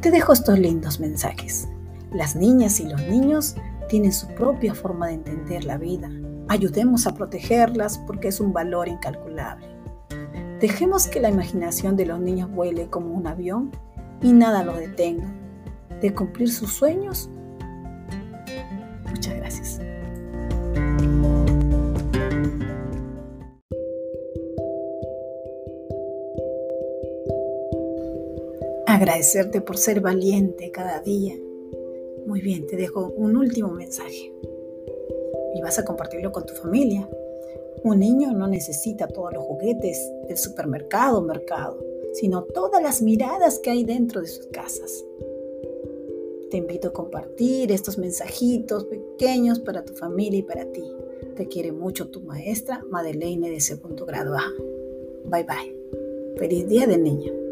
Te dejo estos lindos mensajes. Las niñas y los niños tienen su propia forma de entender la vida. Ayudemos a protegerlas porque es un valor incalculable. Dejemos que la imaginación de los niños vuele como un avión y nada los detenga de cumplir sus sueños. Agradecerte por ser valiente cada día. Muy bien, te dejo un último mensaje y vas a compartirlo con tu familia. Un niño no necesita todos los juguetes del supermercado mercado, sino todas las miradas que hay dentro de sus casas. Te invito a compartir estos mensajitos pequeños para tu familia y para ti. Te quiere mucho tu maestra Madeleine de segundo grado A. Bye bye. Feliz día de niño.